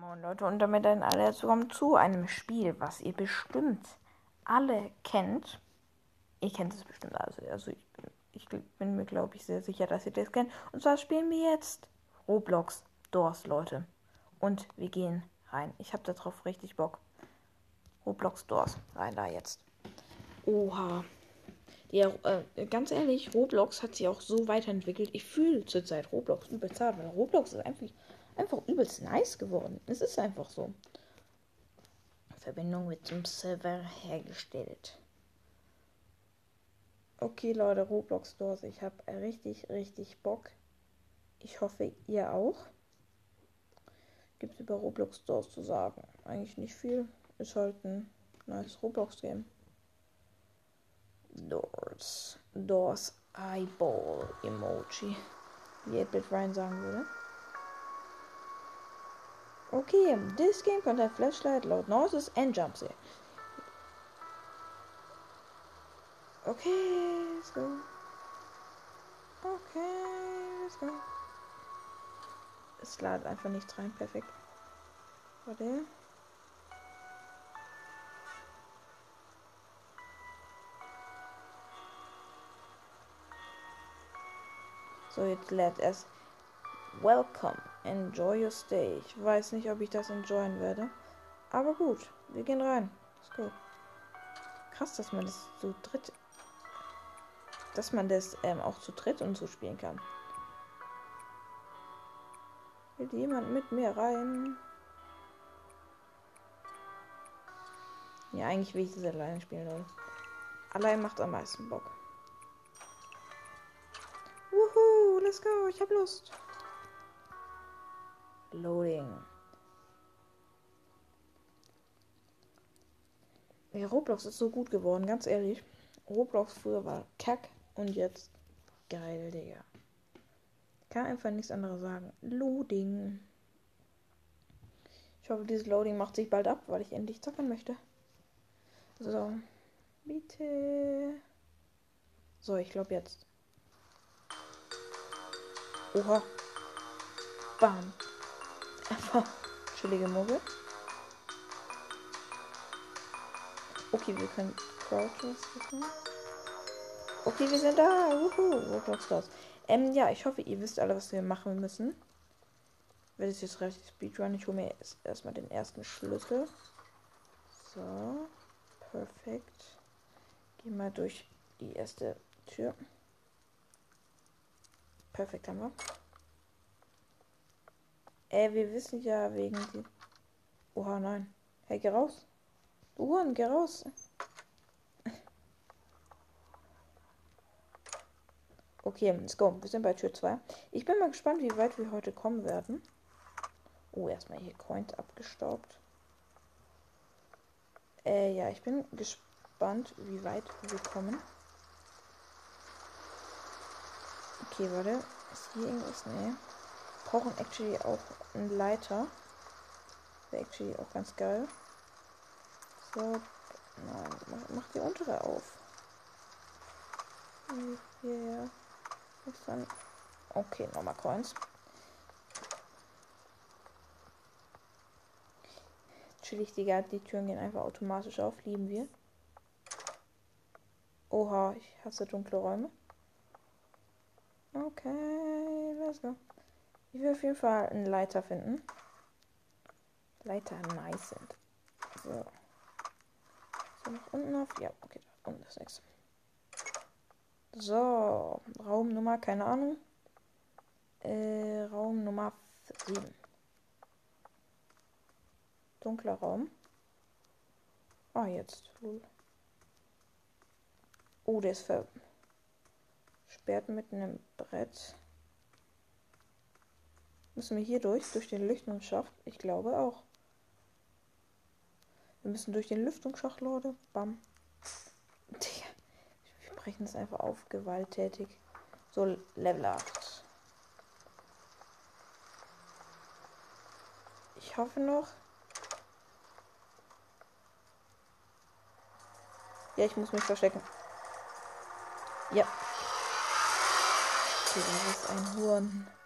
Moin Leute und damit dann alle herzlich zu einem Spiel, was ihr bestimmt alle kennt. Ihr kennt es bestimmt also, also ich bin, ich bin mir glaube ich sehr sicher, dass ihr das kennt. Und zwar spielen wir jetzt Roblox Doors, Leute. Und wir gehen rein. Ich habe darauf richtig Bock. Roblox Doors, rein da jetzt. Oha. Ja, äh, ganz ehrlich, Roblox hat sich auch so weiterentwickelt. Ich fühle zurzeit Roblox übelst hart, weil Roblox ist einfach einfach übelst nice geworden. Es ist einfach so. Verbindung mit dem Server hergestellt. Okay, Leute, Roblox Stores. Ich habe richtig, richtig Bock. Ich hoffe, ihr auch. Gibt es über Roblox Stores zu sagen? Eigentlich nicht viel. Ist halt ein nice Roblox-Game. Doors. Doors Eyeball Emoji. Wie Edbit Ryan sagen würde. Okay, this game contains flashlight, loud noises and jumps. Okay, let's go. Okay, let's go. Es ladet einfach nicht rein, perfekt. Warte. So, jetzt lädt es. Welcome. Enjoy your stay. Ich weiß nicht, ob ich das enjoyen werde. Aber gut, wir gehen rein. Let's go. Krass, dass man das zu dritt. Dass man das ähm, auch zu dritt und so spielen kann. Will jemand mit mir rein? Ja, eigentlich will ich das alleine spielen, Leute. Allein macht am meisten Bock. Wuhu, let's go, ich hab Lust. Loading. Ja, Roblox ist so gut geworden, ganz ehrlich. Roblox früher war kack und jetzt geil, Digga. Kann einfach nichts anderes sagen. Loading. Ich hoffe, dieses Loading macht sich bald ab, weil ich endlich zocken möchte. So. Bitte. So, ich glaube jetzt. Oha. Bam. Einfach chillige Muggel. Okay, wir können Crouches Okay, wir sind da. Wuhu, Roblox Stars. Ähm, ja, ich hoffe, ihr wisst alle, was wir machen müssen. Werde es jetzt relativ Speedrun. Ich hole mir erst, erstmal den ersten Schlüssel. So. Perfekt. Gehen mal durch die erste Tür. Perfekt haben wir. Ey, wir wissen ja wegen die. Oha, nein. Hey, geh raus. Du Huren, geh raus. Okay, let's go. Wir sind bei Tür 2. Ich bin mal gespannt, wie weit wir heute kommen werden. Oh, erstmal hier Coins abgestaubt. Äh, ja, ich bin gespannt, wie weit wir kommen. Okay, warte. Ist hier irgendwas? Nee brauchen actually auch einen Leiter. Wäre actually auch ganz geil. So, nein, mach, mach die untere auf. Yeah. Dann, okay, nochmal Coins. Chillig, Digga, die Türen gehen einfach automatisch auf, lieben wir. Oha, ich hasse dunkle Räume. Okay, let's go. Ich will auf jeden Fall einen Leiter finden. Leiter nice sind. So. So, nach unten auf. Ja, okay, da unten ist nichts. So, Raumnummer, keine Ahnung. Äh, Raum Nummer 7. Dunkler Raum. Ah, jetzt. Oh, der ist versperrt mit einem Brett. Müssen wir hier durch? Durch den Lüftungsschacht? Ich glaube auch. Wir müssen durch den Lüftungsschacht, Leute. Bam. Wir brechen es einfach auf. Gewalttätig. So, Level 8. Ich hoffe noch. Ja, ich muss mich verstecken. Ja. Okay, das ist ein Huren.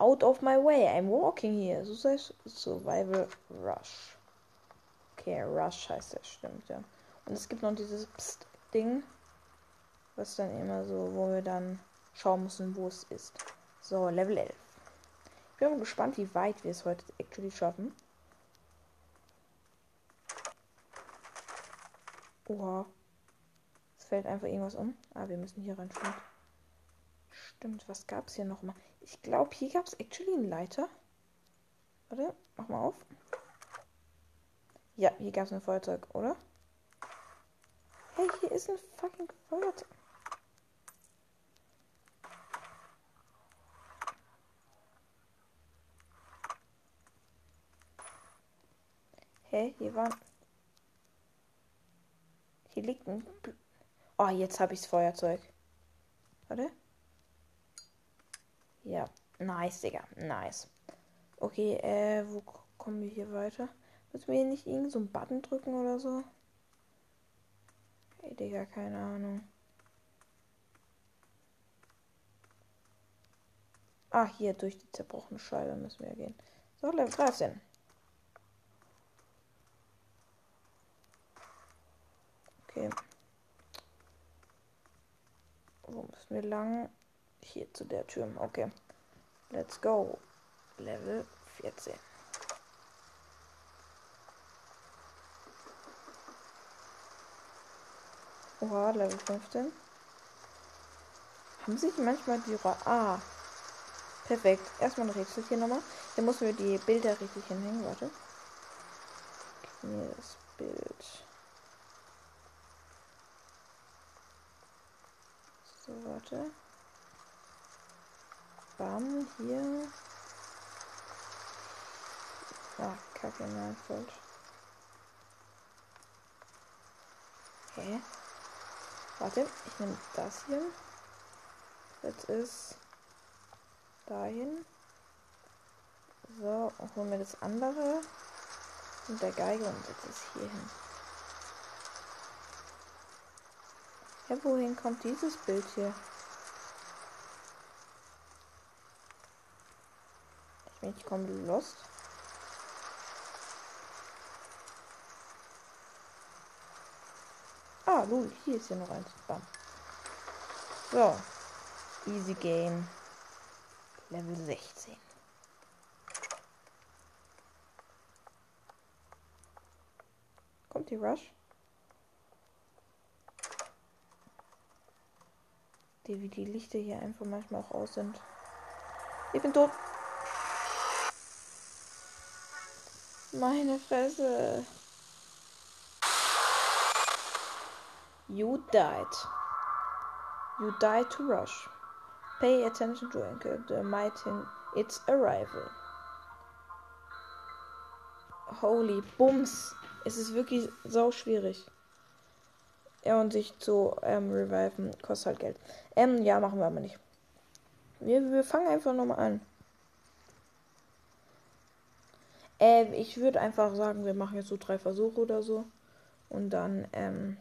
Out of my way. I'm walking here. Survival Rush. Okay, Rush heißt das, stimmt, ja. Und es gibt noch dieses Psst-Ding. Was dann immer so, wo wir dann schauen müssen, wo es ist. So, Level 11. Ich bin gespannt, wie weit wir es heute actually schaffen. Oha. Es fällt einfach irgendwas um. Ah, wir müssen hier rein. Stimmt. Was gab es hier nochmal? Ich glaube, hier gab es actually einen Leiter. Warte, mach mal auf. Ja, hier gab es ein Feuerzeug, oder? Hey, hier ist ein fucking Feuerzeug. Hä, hier war... Hier liegt ein... Oh, jetzt habe ich das Feuerzeug. Warte. Ja, nice, Digga. Nice. Okay, äh, wo kommen wir hier weiter? Müssen wir hier nicht irgend so einen Button drücken oder so? Hey, Digga, keine Ahnung. Ah, hier durch die zerbrochene Scheibe müssen wir gehen. So, Level 13. Okay. Wo müssen wir lang? Hier zu der Tür. Okay. Let's go. Level 14. Oha, Level 15. Haben sich manchmal die Ra Ah. Perfekt. Erstmal ein Rätsel hier nochmal. Hier müssen wir die Bilder richtig hinhängen. Warte. Hier das Bild. So, warte. Bam, hier. Ah, kacke, nein, falsch. Hä? Warte, ich nehme das hier. Jetzt ist dahin. So, und holen wir das andere mit der Geige und setze es hier hin. Ja, wohin kommt dieses Bild hier? Ich komme lost. Ah, lul, hier ist ja noch eins. Bam. So. Easy Game. Level 16. Kommt die Rush? Die, wie die Lichter hier einfach manchmal auch aus sind. Ich bin tot. Meine Fresse. You died. You died to rush. Pay attention to the might in its arrival. Holy Bums. Es ist wirklich sau schwierig. Ja, und sich zu ähm, reviven kostet halt Geld. Ähm, ja, machen wir aber nicht. Wir, wir fangen einfach nochmal an. Äh, ich würde einfach sagen, wir machen jetzt so drei Versuche oder so. Und dann, ähm,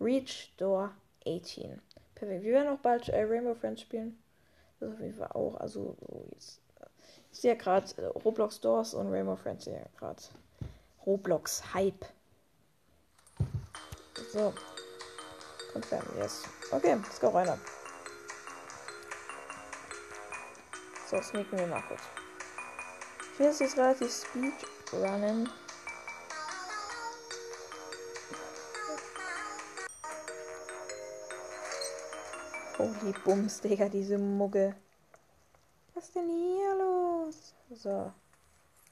Reach Door 18. Perfekt. Wir werden auch bald äh, Rainbow Friends spielen. Das ist auf jeden Fall auch. Also, so jetzt. Ich sehe ja gerade äh, Roblox Doors und Rainbow Friends ja gerade. Roblox Hype. So. Confirm, yes. Okay, let's go rein. So, sneaken wir mal kurz. Ich will jetzt relativ Speed runnen. Holy Bums, Digga, diese Mugge. Was ist denn hier los? So.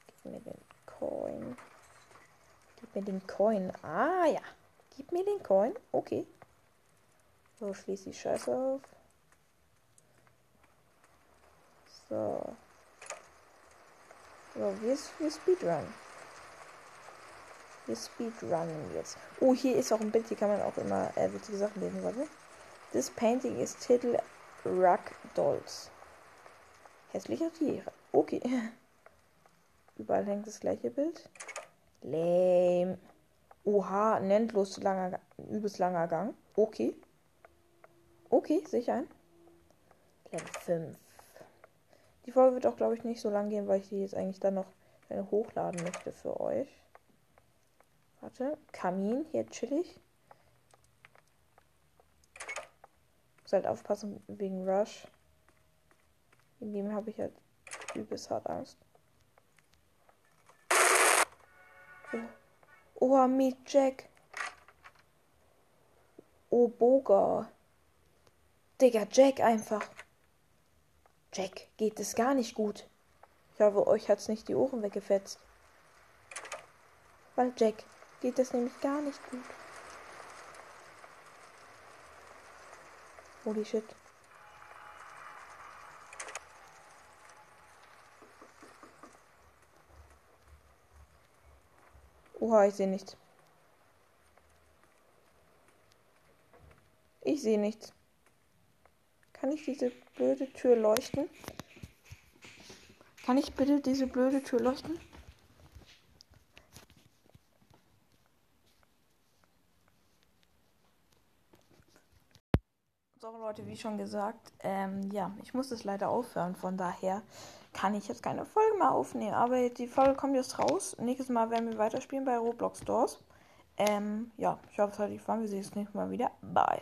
Gib mir den Coin. Gib mir den Coin. Ah, ja. Gib mir den Coin. Okay. So, schließ die Scheiße auf. So. So, wir, wir Speedrun. Wir Speedrunnen jetzt. Oh, hier ist auch ein Bild, hier kann man auch immer äh, witzige Sachen lesen, warte. This painting is Titel Rug Dolls. Hässliche Tiere. Okay. Überall hängt das gleiche Bild. Lame. Oha, ein endlos langer, übelst langer Gang. Okay. Okay, sicher ein. Level 5. Die Folge wird auch, glaube ich, nicht so lang gehen, weil ich die jetzt eigentlich dann noch hochladen möchte für euch. Warte, Kamin, hier chillig. Muss halt aufpassen wegen Rush. In dem habe ich halt übelst hart Angst. Oh, oh Meet Jack. Oh, Boga. Digga, Jack einfach. Jack, geht es gar nicht gut. Ich hoffe, euch hat's nicht die Ohren weggefetzt. Weil Jack geht es nämlich gar nicht gut. Holy shit. Oha, ich sehe nichts. Ich sehe nichts. Kann ich diese blöde Tür leuchten? Kann ich bitte diese blöde Tür leuchten? So Leute, wie schon gesagt, ähm, ja, ich muss es leider aufhören. Von daher kann ich jetzt keine Folge mehr aufnehmen. Aber die Folge kommt jetzt raus. Nächstes Mal werden wir weiterspielen bei Roblox Stores. Ähm, ja, ich hoffe, es hat euch gefallen. Wir sehen uns nächstes Mal wieder. Bye.